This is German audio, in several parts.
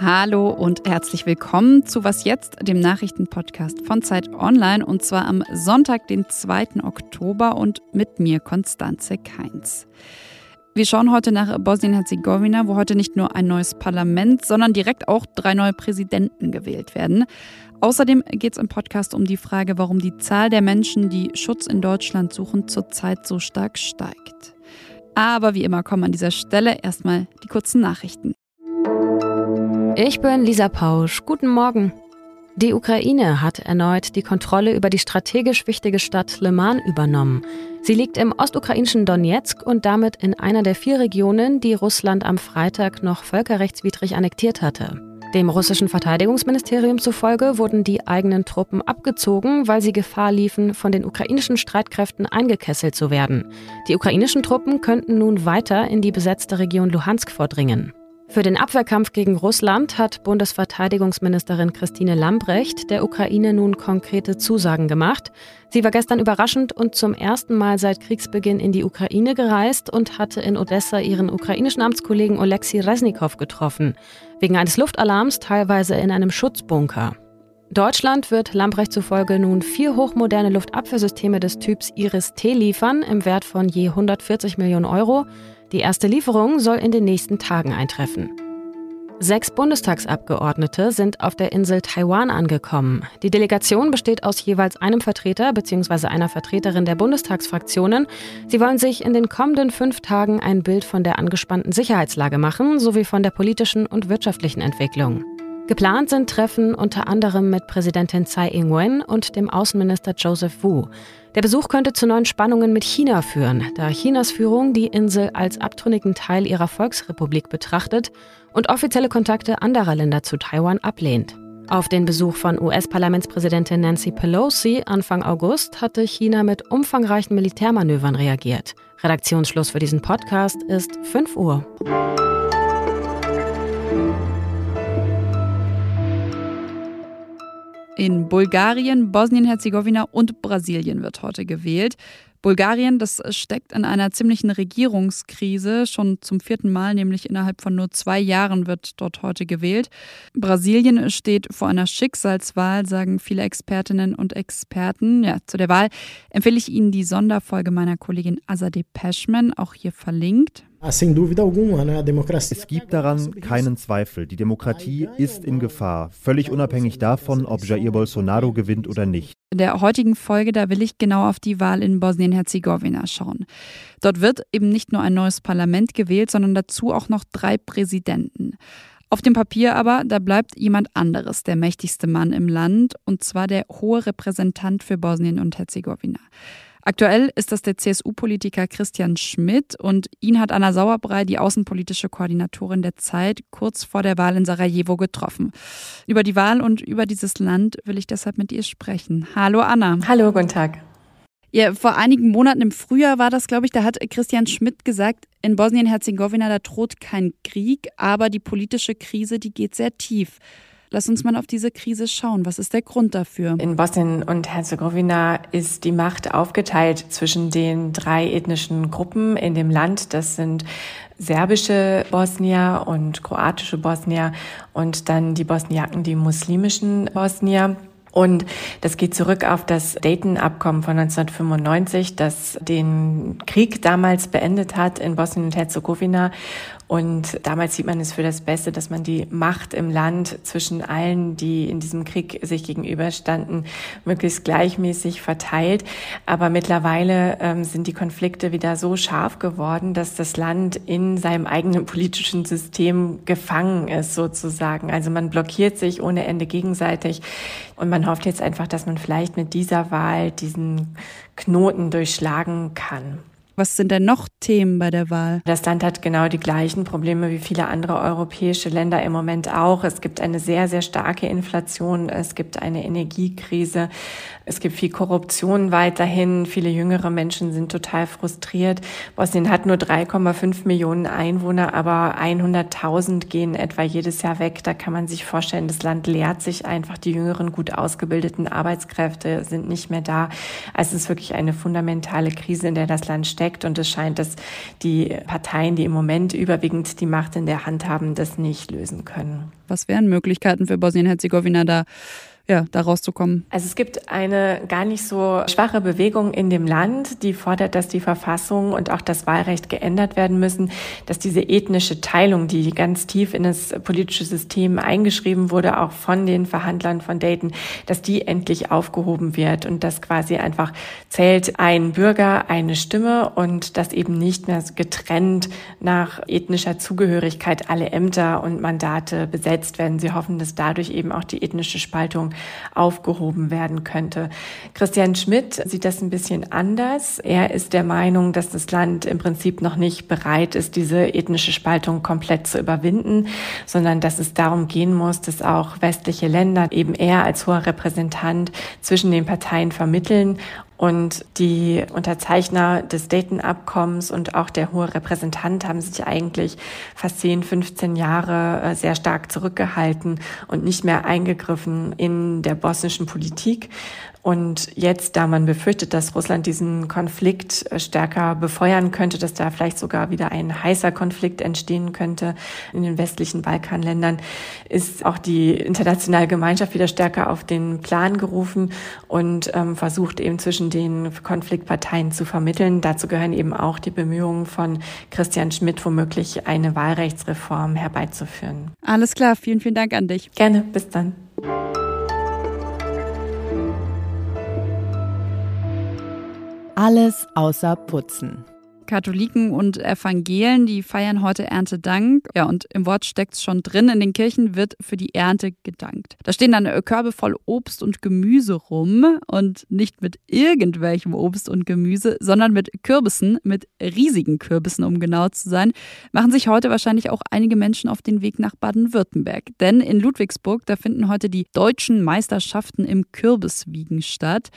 Hallo und herzlich willkommen zu Was jetzt, dem Nachrichtenpodcast von Zeit Online und zwar am Sonntag, den 2. Oktober und mit mir Konstanze Keins. Wir schauen heute nach Bosnien-Herzegowina, wo heute nicht nur ein neues Parlament, sondern direkt auch drei neue Präsidenten gewählt werden. Außerdem geht es im Podcast um die Frage, warum die Zahl der Menschen, die Schutz in Deutschland suchen, zurzeit so stark steigt. Aber wie immer kommen an dieser Stelle erstmal die kurzen Nachrichten. Ich bin Lisa Pausch. Guten Morgen. Die Ukraine hat erneut die Kontrolle über die strategisch wichtige Stadt Liman übernommen. Sie liegt im ostukrainischen Donetsk und damit in einer der vier Regionen, die Russland am Freitag noch völkerrechtswidrig annektiert hatte. Dem russischen Verteidigungsministerium zufolge wurden die eigenen Truppen abgezogen, weil sie Gefahr liefen, von den ukrainischen Streitkräften eingekesselt zu werden. Die ukrainischen Truppen könnten nun weiter in die besetzte Region Luhansk vordringen. Für den Abwehrkampf gegen Russland hat Bundesverteidigungsministerin Christine Lambrecht der Ukraine nun konkrete Zusagen gemacht. Sie war gestern überraschend und zum ersten Mal seit Kriegsbeginn in die Ukraine gereist und hatte in Odessa ihren ukrainischen Amtskollegen Oleksiy Resnikow getroffen, wegen eines Luftalarms teilweise in einem Schutzbunker. Deutschland wird Lambrecht zufolge nun vier hochmoderne Luftabwehrsysteme des Typs Iris-T liefern, im Wert von je 140 Millionen Euro. Die erste Lieferung soll in den nächsten Tagen eintreffen. Sechs Bundestagsabgeordnete sind auf der Insel Taiwan angekommen. Die Delegation besteht aus jeweils einem Vertreter bzw. einer Vertreterin der Bundestagsfraktionen. Sie wollen sich in den kommenden fünf Tagen ein Bild von der angespannten Sicherheitslage machen sowie von der politischen und wirtschaftlichen Entwicklung. Geplant sind Treffen unter anderem mit Präsidentin Tsai Ing-wen und dem Außenminister Joseph Wu. Der Besuch könnte zu neuen Spannungen mit China führen, da Chinas Führung die Insel als abtrünnigen Teil ihrer Volksrepublik betrachtet und offizielle Kontakte anderer Länder zu Taiwan ablehnt. Auf den Besuch von US-Parlamentspräsidentin Nancy Pelosi Anfang August hatte China mit umfangreichen Militärmanövern reagiert. Redaktionsschluss für diesen Podcast ist 5 Uhr. In Bulgarien, Bosnien-Herzegowina und Brasilien wird heute gewählt. Bulgarien, das steckt in einer ziemlichen Regierungskrise. Schon zum vierten Mal, nämlich innerhalb von nur zwei Jahren, wird dort heute gewählt. Brasilien steht vor einer Schicksalswahl, sagen viele Expertinnen und Experten. Ja, zu der Wahl empfehle ich Ihnen die Sonderfolge meiner Kollegin Azadeh Peschman, auch hier verlinkt. Ah, es gibt daran keinen Zweifel. Die Demokratie ist in Gefahr, völlig unabhängig davon, ob Jair Bolsonaro gewinnt oder nicht. In der heutigen Folge, da will ich genau auf die Wahl in Bosnien-Herzegowina schauen. Dort wird eben nicht nur ein neues Parlament gewählt, sondern dazu auch noch drei Präsidenten. Auf dem Papier aber, da bleibt jemand anderes der mächtigste Mann im Land, und zwar der hohe Repräsentant für Bosnien und Herzegowina. Aktuell ist das der CSU-Politiker Christian Schmidt und ihn hat Anna Sauerbrei, die außenpolitische Koordinatorin der Zeit, kurz vor der Wahl in Sarajevo getroffen. Über die Wahl und über dieses Land will ich deshalb mit ihr sprechen. Hallo Anna. Hallo, guten Tag. Ja, vor einigen Monaten im Frühjahr war das, glaube ich, da hat Christian Schmidt gesagt, in Bosnien-Herzegowina, da droht kein Krieg, aber die politische Krise, die geht sehr tief. Lass uns mal auf diese Krise schauen. Was ist der Grund dafür? In Bosnien und Herzegowina ist die Macht aufgeteilt zwischen den drei ethnischen Gruppen in dem Land. Das sind serbische Bosnier und kroatische Bosnier und dann die Bosniaken, die muslimischen Bosnier. Und das geht zurück auf das Dayton-Abkommen von 1995, das den Krieg damals beendet hat in Bosnien und Herzegowina und damals sieht man es für das Beste, dass man die Macht im Land zwischen allen, die in diesem Krieg sich gegenüberstanden, möglichst gleichmäßig verteilt. Aber mittlerweile ähm, sind die Konflikte wieder so scharf geworden, dass das Land in seinem eigenen politischen System gefangen ist, sozusagen. Also man blockiert sich ohne Ende gegenseitig. Und man hofft jetzt einfach, dass man vielleicht mit dieser Wahl diesen Knoten durchschlagen kann. Was sind denn noch Themen bei der Wahl? Das Land hat genau die gleichen Probleme wie viele andere europäische Länder im Moment auch. Es gibt eine sehr, sehr starke Inflation. Es gibt eine Energiekrise. Es gibt viel Korruption weiterhin. Viele jüngere Menschen sind total frustriert. Bosnien hat nur 3,5 Millionen Einwohner, aber 100.000 gehen etwa jedes Jahr weg. Da kann man sich vorstellen, das Land leert sich einfach. Die jüngeren, gut ausgebildeten Arbeitskräfte sind nicht mehr da. Also es ist wirklich eine fundamentale Krise, in der das Land steckt steckt. Und es scheint, dass die Parteien, die im Moment überwiegend die Macht in der Hand haben, das nicht lösen können. Was wären Möglichkeiten für Bosnien-Herzegowina da ja, da rauszukommen? Also es gibt eine gar nicht so schwache Bewegung in dem Land, die fordert, dass die Verfassung und auch das Wahlrecht geändert werden müssen, dass diese ethnische Teilung, die ganz tief in das politische System eingeschrieben wurde, auch von den Verhandlern von Dayton, dass die endlich aufgehoben wird und dass quasi einfach zählt ein Bürger, eine Stimme und dass eben nicht mehr getrennt nach ethnischer Zugehörigkeit alle Ämter und Mandate besetzt werden. Sie hoffen, dass dadurch eben auch die ethnische Spaltung aufgehoben werden könnte. Christian Schmidt sieht das ein bisschen anders. Er ist der Meinung, dass das Land im Prinzip noch nicht bereit ist, diese ethnische Spaltung komplett zu überwinden, sondern dass es darum gehen muss, dass auch westliche Länder eben er als hoher Repräsentant zwischen den Parteien vermitteln und die Unterzeichner des Dayton-Abkommens und auch der hohe Repräsentant haben sich eigentlich fast 10, 15 Jahre äh, sehr stark zurückgehalten und nicht mehr eingegriffen in der bosnischen Politik. Und jetzt, da man befürchtet, dass Russland diesen Konflikt äh, stärker befeuern könnte, dass da vielleicht sogar wieder ein heißer Konflikt entstehen könnte in den westlichen Balkanländern, ist auch die internationale Gemeinschaft wieder stärker auf den Plan gerufen und ähm, versucht eben zwischen den Konfliktparteien zu vermitteln. Dazu gehören eben auch die Bemühungen von Christian Schmidt, womöglich eine Wahlrechtsreform herbeizuführen. Alles klar, vielen, vielen Dank an dich. Gerne, bis dann. Alles außer Putzen. Katholiken und Evangelen, die feiern heute Erntedank. Ja, und im Wort steckt es schon drin, in den Kirchen wird für die Ernte gedankt. Da stehen dann Körbe voll Obst und Gemüse rum und nicht mit irgendwelchem Obst und Gemüse, sondern mit Kürbissen, mit riesigen Kürbissen, um genau zu sein, machen sich heute wahrscheinlich auch einige Menschen auf den Weg nach Baden-Württemberg. Denn in Ludwigsburg, da finden heute die deutschen Meisterschaften im Kürbiswiegen statt.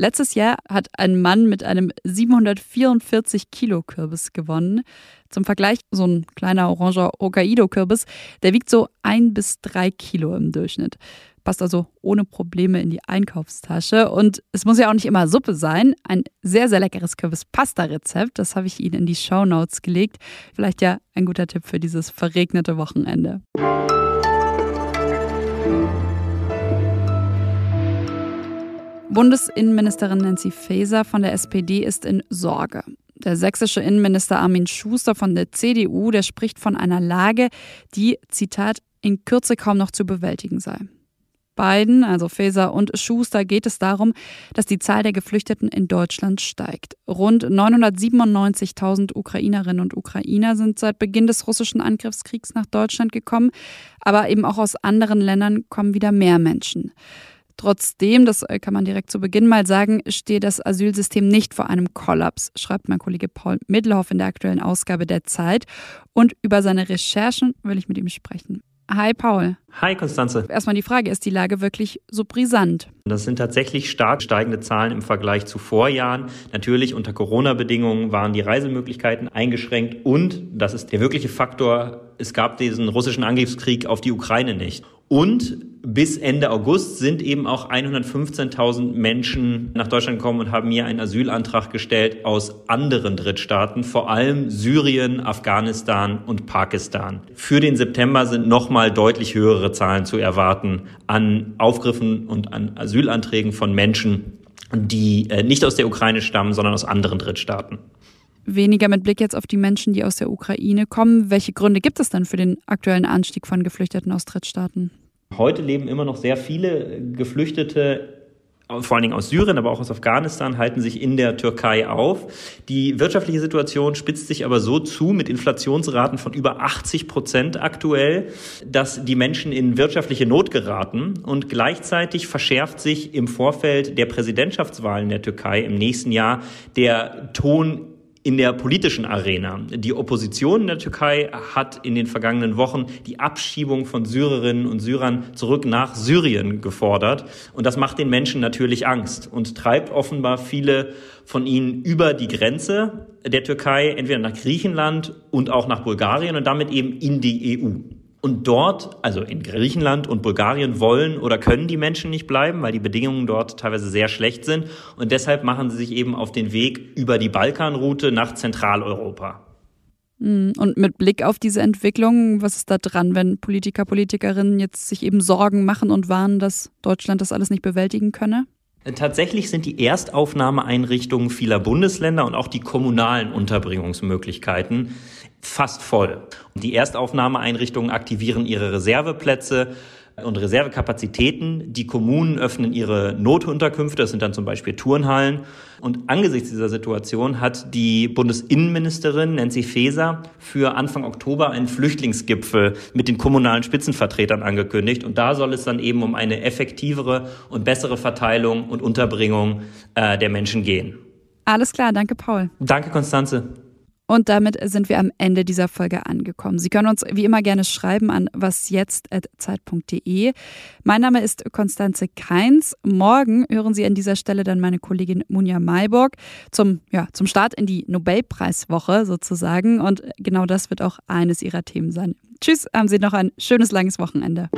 Letztes Jahr hat ein Mann mit einem 744 Kilo Kürbis gewonnen. Zum Vergleich, so ein kleiner oranger Hokkaido-Kürbis, der wiegt so ein bis drei Kilo im Durchschnitt. Passt also ohne Probleme in die Einkaufstasche. Und es muss ja auch nicht immer Suppe sein. Ein sehr, sehr leckeres Kürbis-Pasta-Rezept, das habe ich Ihnen in die Show Notes gelegt. Vielleicht ja ein guter Tipp für dieses verregnete Wochenende. Bundesinnenministerin Nancy Faeser von der SPD ist in Sorge. Der sächsische Innenminister Armin Schuster von der CDU, der spricht von einer Lage, die, Zitat, in Kürze kaum noch zu bewältigen sei. Beiden, also Faeser und Schuster, geht es darum, dass die Zahl der Geflüchteten in Deutschland steigt. Rund 997.000 Ukrainerinnen und Ukrainer sind seit Beginn des russischen Angriffskriegs nach Deutschland gekommen, aber eben auch aus anderen Ländern kommen wieder mehr Menschen. Trotzdem, das äh, kann man direkt zu Beginn mal sagen, steht das Asylsystem nicht vor einem Kollaps, schreibt mein Kollege Paul Middelhoff in der aktuellen Ausgabe der Zeit. Und über seine Recherchen will ich mit ihm sprechen. Hi Paul. Hi Konstanze. Erstmal die Frage, ist die Lage wirklich so brisant? Das sind tatsächlich stark steigende Zahlen im Vergleich zu Vorjahren. Natürlich unter Corona-Bedingungen waren die Reisemöglichkeiten eingeschränkt und, das ist der wirkliche Faktor, es gab diesen russischen Angriffskrieg auf die Ukraine nicht. Und bis Ende August sind eben auch 115.000 Menschen nach Deutschland gekommen und haben mir einen Asylantrag gestellt aus anderen Drittstaaten, vor allem Syrien, Afghanistan und Pakistan. Für den September sind nochmal deutlich höhere Zahlen zu erwarten an Aufgriffen und an Asylanträgen von Menschen, die äh, nicht aus der Ukraine stammen, sondern aus anderen Drittstaaten weniger mit Blick jetzt auf die Menschen, die aus der Ukraine kommen. Welche Gründe gibt es denn für den aktuellen Anstieg von Geflüchteten aus Drittstaaten? Heute leben immer noch sehr viele Geflüchtete vor allen Dingen aus Syrien, aber auch aus Afghanistan, halten sich in der Türkei auf. Die wirtschaftliche Situation spitzt sich aber so zu mit Inflationsraten von über 80 Prozent aktuell, dass die Menschen in wirtschaftliche Not geraten und gleichzeitig verschärft sich im Vorfeld der Präsidentschaftswahlen der Türkei im nächsten Jahr der Ton in der politischen Arena. Die Opposition in der Türkei hat in den vergangenen Wochen die Abschiebung von Syrerinnen und Syrern zurück nach Syrien gefordert. Und das macht den Menschen natürlich Angst und treibt offenbar viele von ihnen über die Grenze der Türkei, entweder nach Griechenland und auch nach Bulgarien und damit eben in die EU. Und dort, also in Griechenland und Bulgarien, wollen oder können die Menschen nicht bleiben, weil die Bedingungen dort teilweise sehr schlecht sind. Und deshalb machen sie sich eben auf den Weg über die Balkanroute nach Zentraleuropa. Hm, und mit Blick auf diese Entwicklung, was ist da dran, wenn Politiker, Politikerinnen jetzt sich eben Sorgen machen und warnen, dass Deutschland das alles nicht bewältigen könne? Tatsächlich sind die Erstaufnahmeeinrichtungen vieler Bundesländer und auch die kommunalen Unterbringungsmöglichkeiten fast voll. Die Erstaufnahmeeinrichtungen aktivieren ihre Reserveplätze und Reservekapazitäten. Die Kommunen öffnen ihre Notunterkünfte, das sind dann zum Beispiel Turnhallen. Und angesichts dieser Situation hat die Bundesinnenministerin Nancy Faeser für Anfang Oktober einen Flüchtlingsgipfel mit den kommunalen Spitzenvertretern angekündigt. Und da soll es dann eben um eine effektivere und bessere Verteilung und Unterbringung äh, der Menschen gehen. Alles klar, danke Paul. Danke Konstanze. Und damit sind wir am Ende dieser Folge angekommen. Sie können uns wie immer gerne schreiben an wasjetzt.zeit.de. Mein Name ist Konstanze Keins. Morgen hören Sie an dieser Stelle dann meine Kollegin Munja Mayborg zum, ja, zum Start in die Nobelpreiswoche sozusagen. Und genau das wird auch eines ihrer Themen sein. Tschüss, haben Sie noch ein schönes langes Wochenende.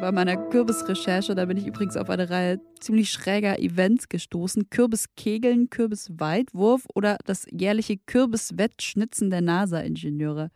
Bei meiner Kürbisrecherche, da bin ich übrigens auf eine Reihe ziemlich schräger Events gestoßen. Kürbiskegeln, Kürbisweitwurf oder das jährliche Kürbiswettschnitzen der NASA-Ingenieure.